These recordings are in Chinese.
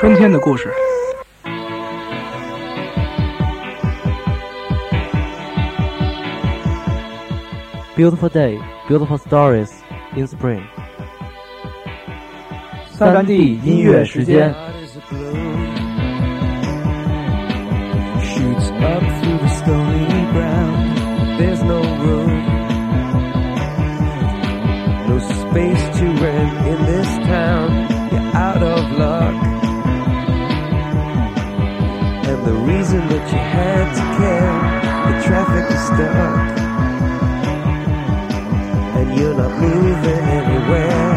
春天的故事。Beautiful day, beautiful stories in spring。三 D 音乐时间。Moving anywhere.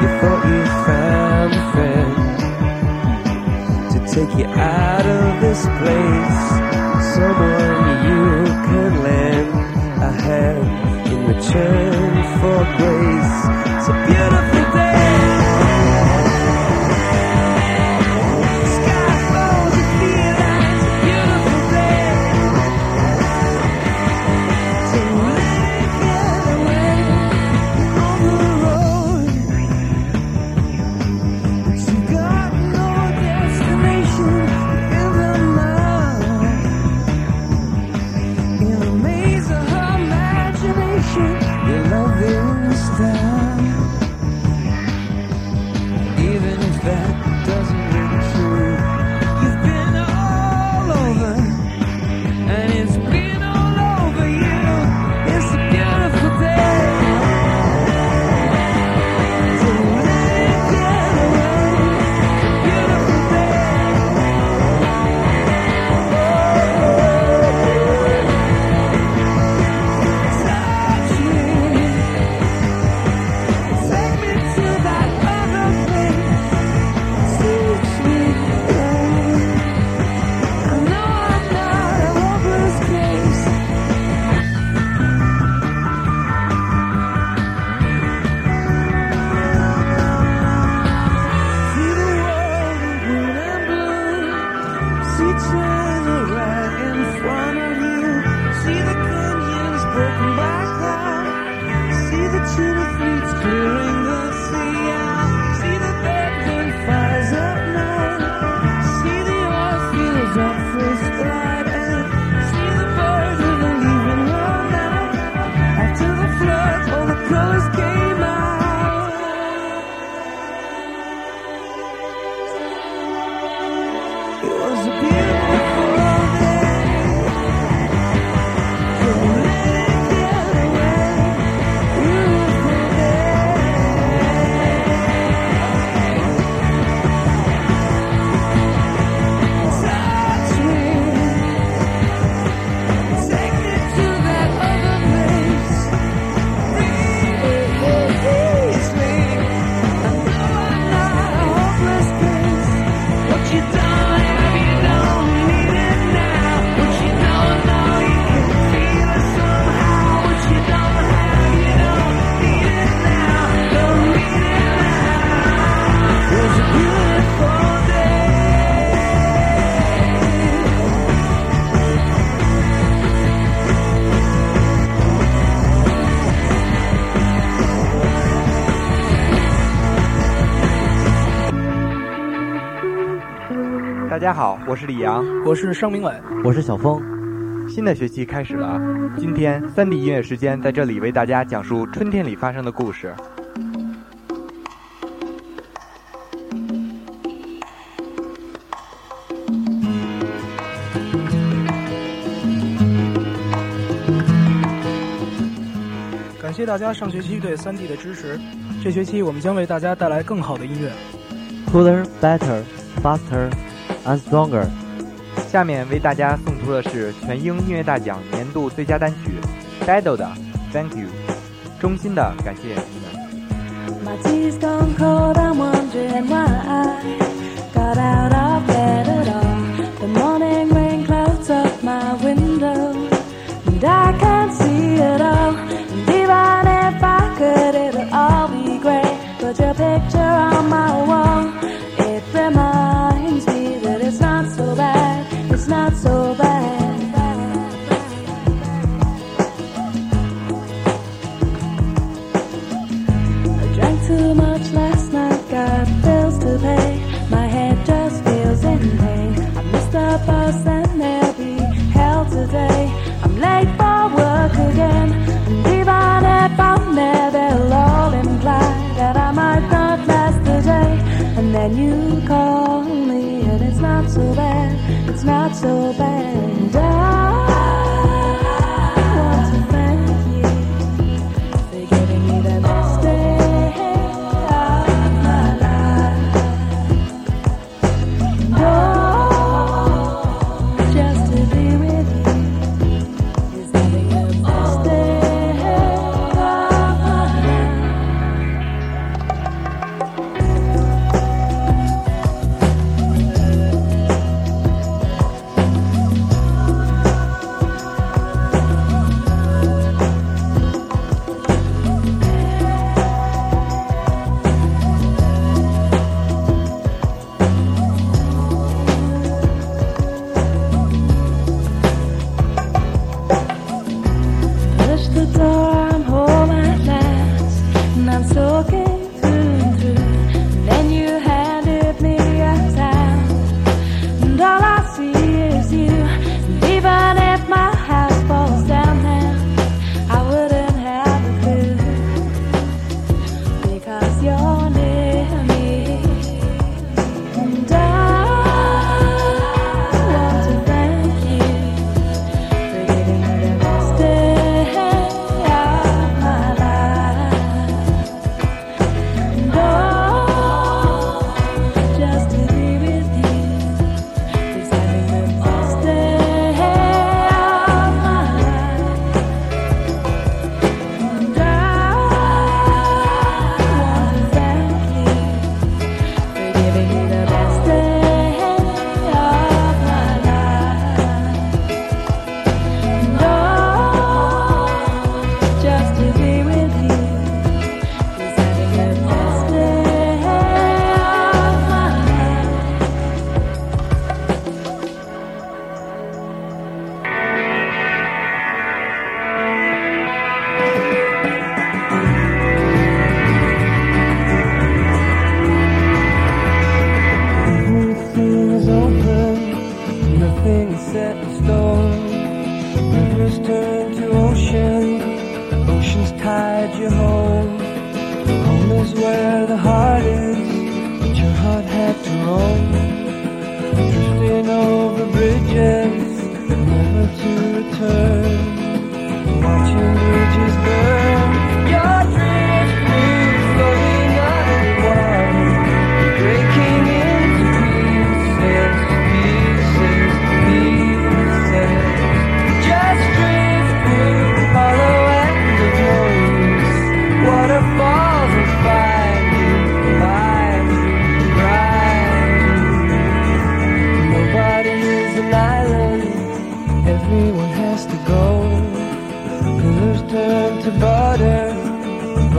You thought you found a friend to take you out of this place. Someone you can lend a hand in return for grace. It's a beautiful 我是李阳。我是商明伟，我是小峰。新的学期开始了，今天三 D 音乐时间在这里为大家讲述春天里发生的故事。感谢大家上学期对三 D 的支持。这学期我们将为大家带来更好的音乐。Cooler, better, faster, and stronger。下面为大家送出的是全英音乐大奖年度最佳单曲 Dido 的 Thank You，衷心的感谢你们。it's not so bad.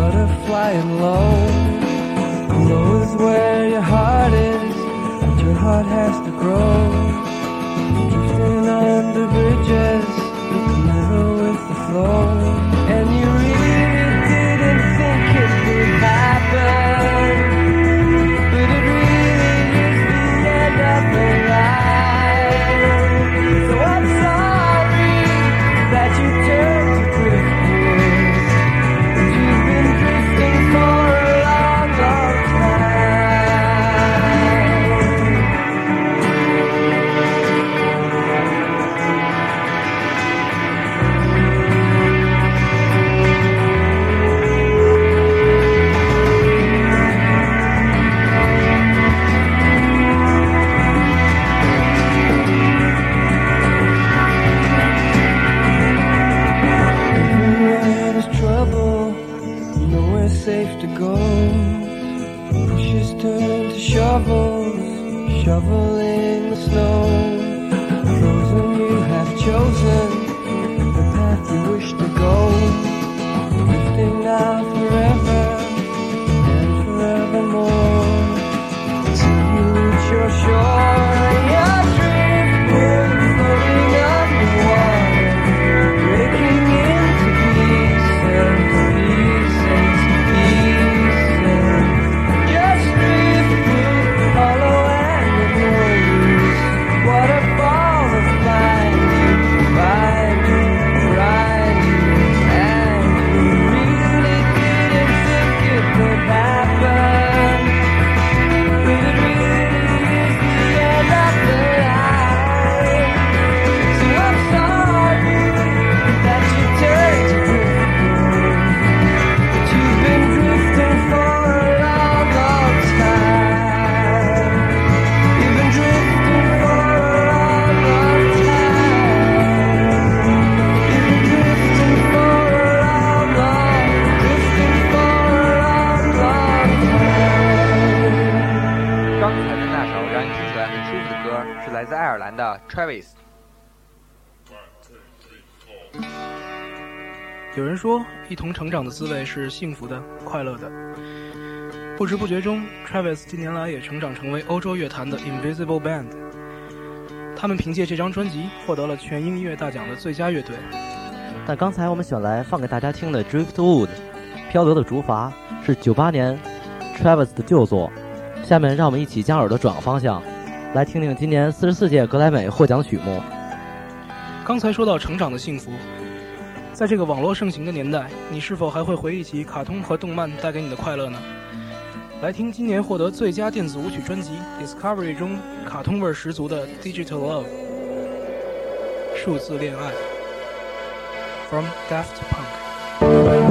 Butterfly and low. Low is where your heart is, but your heart has to grow. Drifting under bridges, never with the flow. Turn to shovels, shoveling the snow. Frozen, you have chosen the path you wish to go. Drifting now forever and forevermore. See you reach your shore. 的 Travis。有人说，一同成长的滋味是幸福的、快乐的。不知不觉中，Travis 近年来也成长成为欧洲乐坛的 Invisible Band。他们凭借这张专辑获得了全英音乐大奖的最佳乐队。但刚才我们选来放给大家听的《Driftwood》漂流的竹筏是九八年 Travis 的旧作。下面让我们一起将耳朵转个方向，来听听今年四十四届格莱美获奖曲目。刚才说到成长的幸福，在这个网络盛行的年代，你是否还会回忆起卡通和动漫带给你的快乐呢？来听今年获得最佳电子舞曲专辑《Discovery》中卡通味十足的《Digital Love》数字恋爱，from Daft Punk。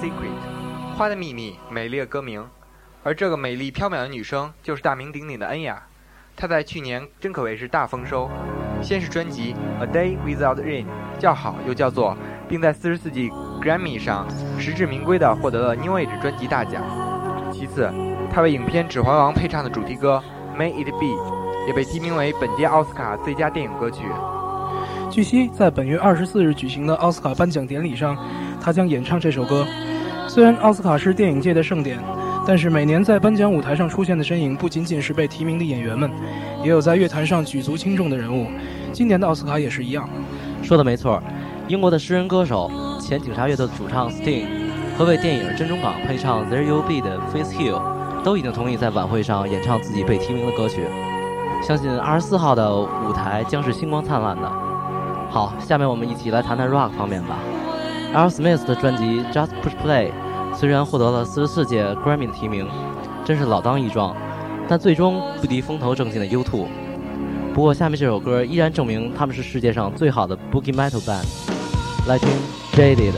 Secret，花的秘密，美丽的歌名。而这个美丽飘渺的女生就是大名鼎鼎的恩雅，她在去年真可谓是大丰收。先是专辑《A Day Without Rain》叫好又叫座，并在四十四季 Grammy 上实至名归地获得了 New Age 专辑大奖。其次，她为影片《指环王》配唱的主题歌《May It Be》也被提名为本届奥斯卡最佳电影歌曲。据悉，在本月二十四日举行的奥斯卡颁奖典礼上，他将演唱这首歌。虽然奥斯卡是电影界的盛典，但是每年在颁奖舞台上出现的身影不仅仅是被提名的演员们，也有在乐坛上举足轻重的人物。今年的奥斯卡也是一样。说的没错，英国的诗人歌手、前警察乐队的主唱 Sting 和为电影《珍珠港》配唱《There You Be》的 Faith Hill 都已经同意在晚会上演唱自己被提名的歌曲。相信二十四号的舞台将是星光灿烂的。好，下面我们一起来谈谈 rock 方面吧。L. Smith 的专辑《Just Push Play》虽然获得了四十四届 Grammy 的提名，真是老当益壮，但最终不敌风头正劲的 U2。不过，下面这首歌依然证明他们是世界上最好的 Boogie Metal Band。来听 Jaded。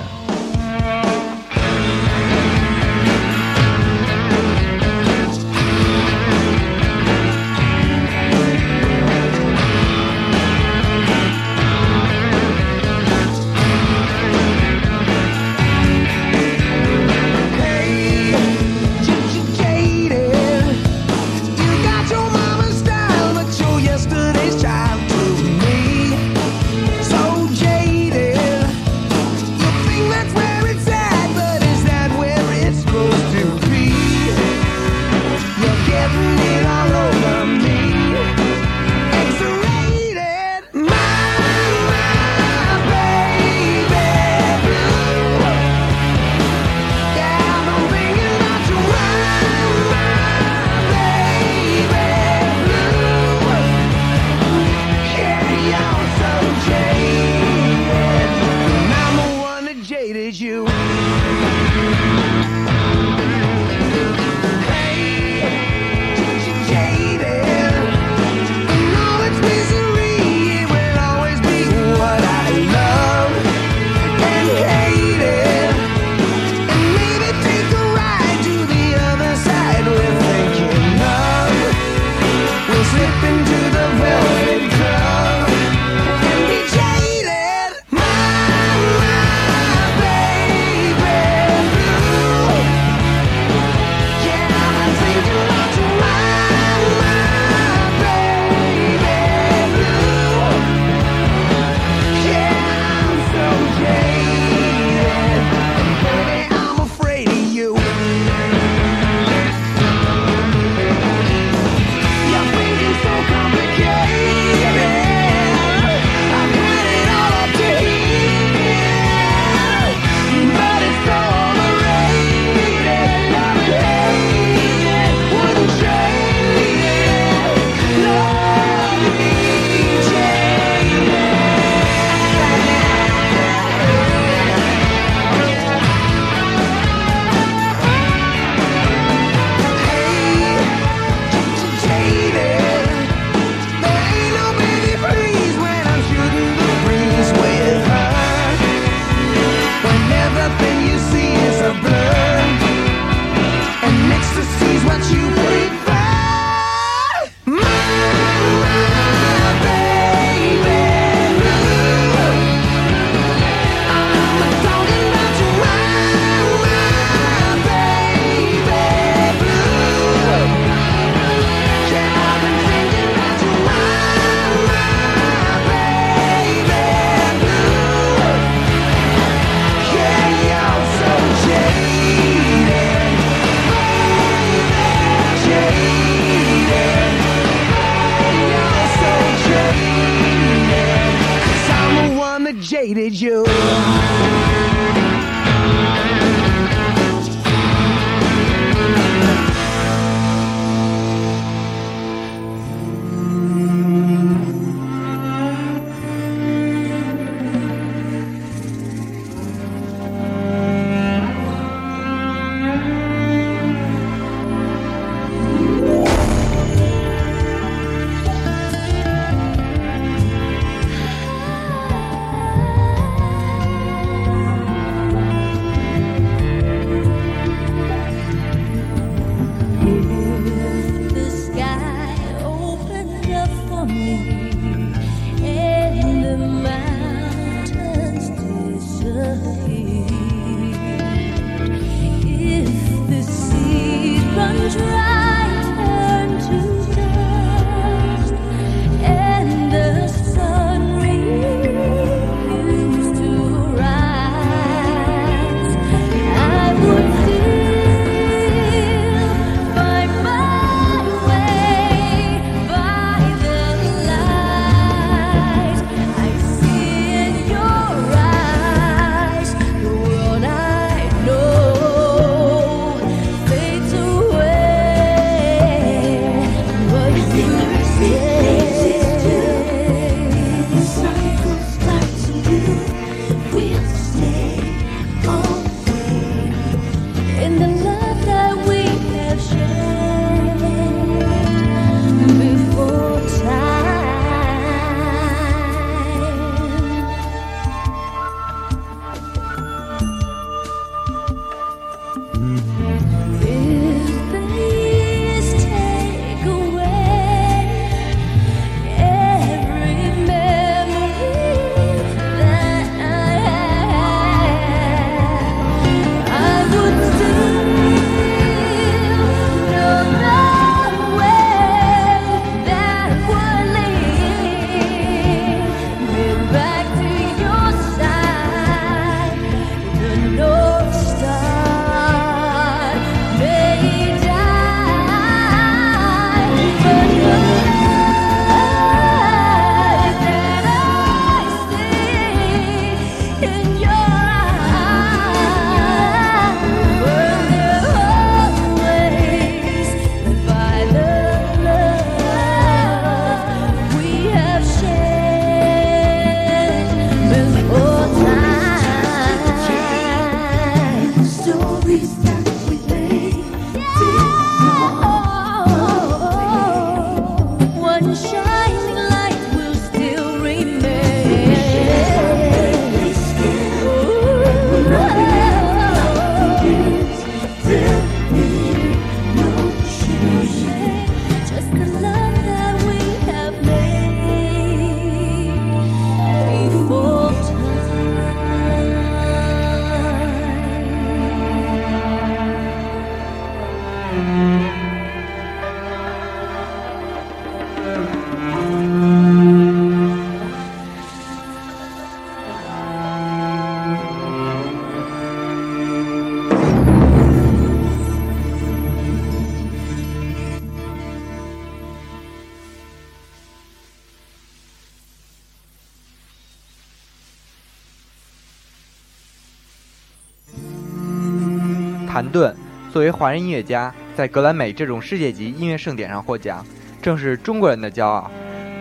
为华人音乐家，在格莱美这种世界级音乐盛典上获奖，正是中国人的骄傲。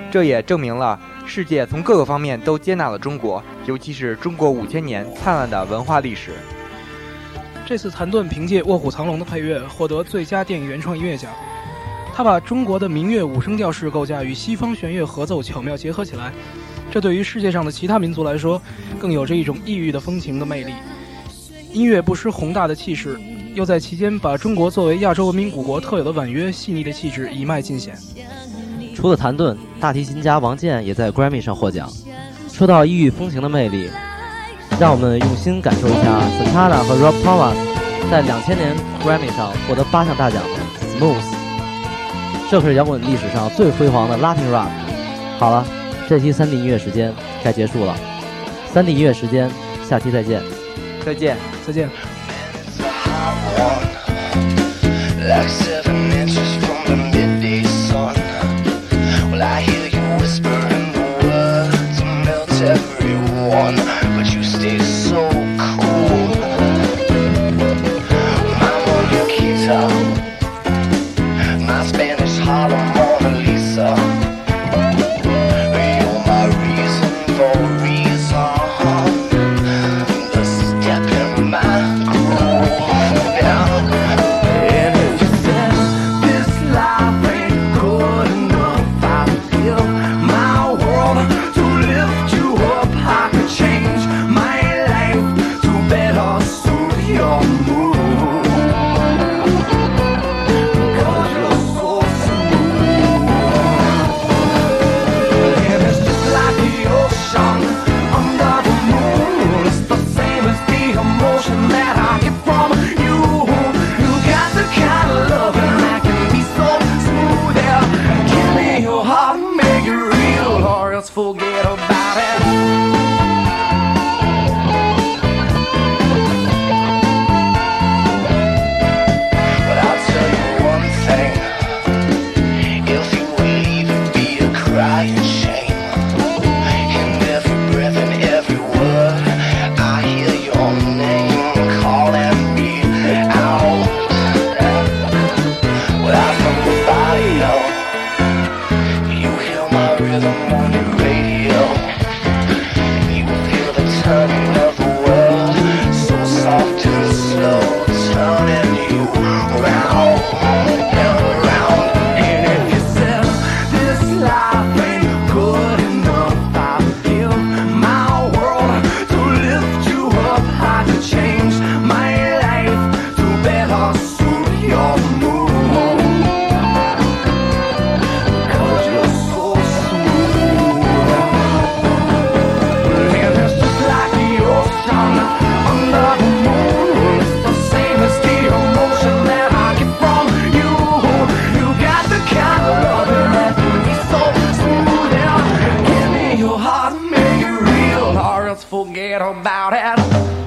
这也证明了世界从各个方面都接纳了中国，尤其是中国五千年灿烂的文化历史。这次谭盾凭借《卧虎藏龙》的配乐获得最佳电影原创音乐奖。他把中国的民乐五声调式构架与西方弦乐合奏巧妙结合起来，这对于世界上的其他民族来说，更有着一种异域的风情的魅力。音乐不失宏大的气势，又在其间把中国作为亚洲文明古国特有的婉约细腻的气质一脉尽显。除了谭盾，大提琴家王健也在 Grammy 上获奖。说到异域风情的魅力，让我们用心感受一下 Santana 和 Rob Thomas 在2000年 Grammy 上获得八项大奖的 Smooth。这可是摇滚历史上最辉煌的 Latin Rock。好了，这期三 D 音乐时间该结束了。三 D 音乐时间，下期再见。再见。再见。Like seven inches from the midday sun. Well, I hear you whispering the words to melt everyone, but you stay so cool. I'm on your guitar, my Spanish Harlem Mona Lisa. else forget about it.